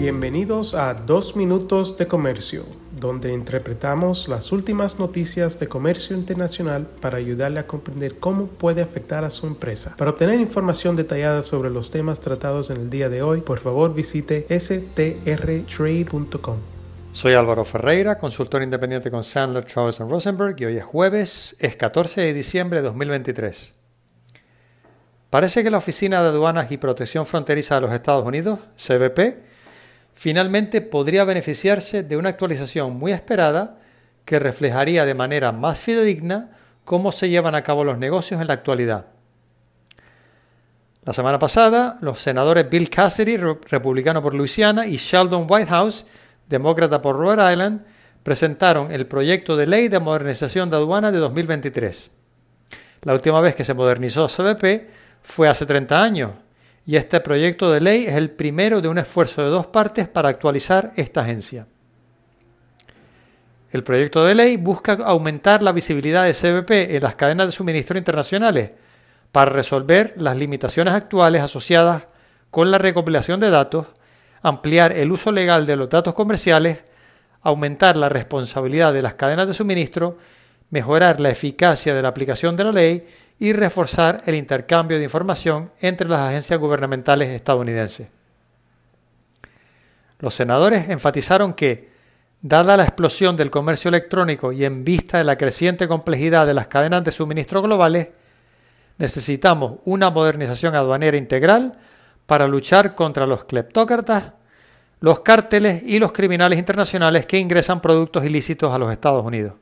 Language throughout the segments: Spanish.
Bienvenidos a Dos Minutos de Comercio, donde interpretamos las últimas noticias de comercio internacional para ayudarle a comprender cómo puede afectar a su empresa. Para obtener información detallada sobre los temas tratados en el día de hoy, por favor visite strtrade.com. Soy Álvaro Ferreira, consultor independiente con Sandler, Travis Rosenberg y hoy es jueves, es 14 de diciembre de 2023. Parece que la Oficina de Aduanas y Protección Fronteriza de los Estados Unidos, CBP, finalmente podría beneficiarse de una actualización muy esperada que reflejaría de manera más fidedigna cómo se llevan a cabo los negocios en la actualidad. La semana pasada, los senadores Bill Cassidy, republicano por Luisiana, y Sheldon Whitehouse, demócrata por Rhode Island, presentaron el proyecto de ley de modernización de aduana de 2023. La última vez que se modernizó CBP fue hace 30 años, y este proyecto de ley es el primero de un esfuerzo de dos partes para actualizar esta agencia. El proyecto de ley busca aumentar la visibilidad de CBP en las cadenas de suministro internacionales para resolver las limitaciones actuales asociadas con la recopilación de datos, ampliar el uso legal de los datos comerciales, aumentar la responsabilidad de las cadenas de suministro, mejorar la eficacia de la aplicación de la ley y reforzar el intercambio de información entre las agencias gubernamentales estadounidenses. Los senadores enfatizaron que, dada la explosión del comercio electrónico y en vista de la creciente complejidad de las cadenas de suministro globales, necesitamos una modernización aduanera integral para luchar contra los cleptócratas, los cárteles y los criminales internacionales que ingresan productos ilícitos a los Estados Unidos.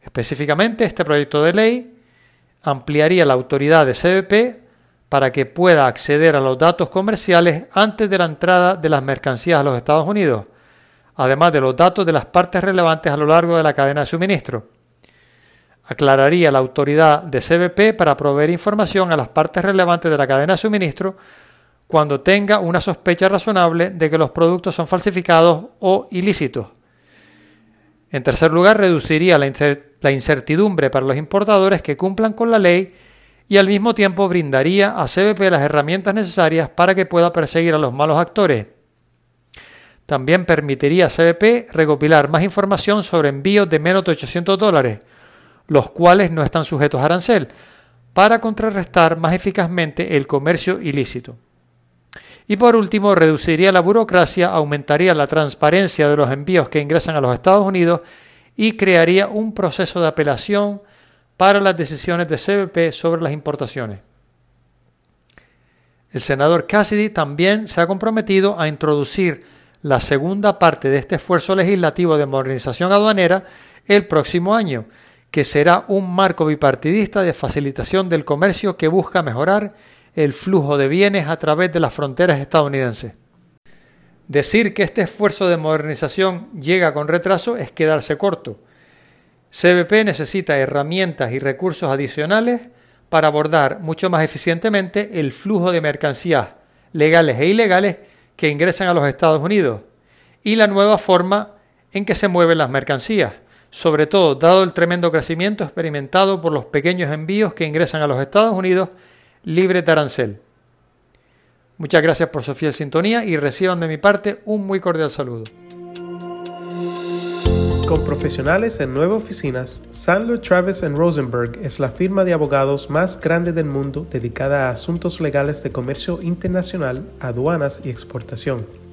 Específicamente, este proyecto de ley ampliaría la autoridad de CBP para que pueda acceder a los datos comerciales antes de la entrada de las mercancías a los Estados Unidos, además de los datos de las partes relevantes a lo largo de la cadena de suministro. Aclararía la autoridad de CBP para proveer información a las partes relevantes de la cadena de suministro cuando tenga una sospecha razonable de que los productos son falsificados o ilícitos. En tercer lugar, reduciría la, incertidumbre para los importadores que cumplan con la ley y al mismo tiempo brindaría a CBP las herramientas necesarias para que pueda perseguir a los malos actores. También permitiría a CBP recopilar más información sobre envíos de menos de 800 dólares, los cuales no están sujetos a arancel, para contrarrestar más eficazmente el comercio ilícito. Y por último, reduciría la burocracia, aumentaría la transparencia de los envíos que ingresan a los Estados Unidos y crearía un proceso de apelación para las decisiones de CBP sobre las importaciones. El senador Cassidy también se ha comprometido a introducir la segunda parte de este esfuerzo legislativo de modernización aduanera el próximo año, que será un marco bipartidista de facilitación del comercio que busca mejorar el flujo de bienes a través de las fronteras estadounidenses. Decir que este esfuerzo de modernización llega con retraso es quedarse corto. CBP necesita herramientas y recursos adicionales para abordar mucho más eficientemente el flujo de mercancías legales e ilegales que ingresan a los Estados Unidos y la nueva forma en que se mueven las mercancías, sobre todo dado el tremendo crecimiento experimentado por los pequeños envíos que ingresan a los Estados Unidos libre de arancel. Muchas gracias por su fiel sintonía y reciban de mi parte un muy cordial saludo. Con profesionales en nueve oficinas, Sandler Travis Rosenberg es la firma de abogados más grande del mundo dedicada a asuntos legales de comercio internacional, aduanas y exportación.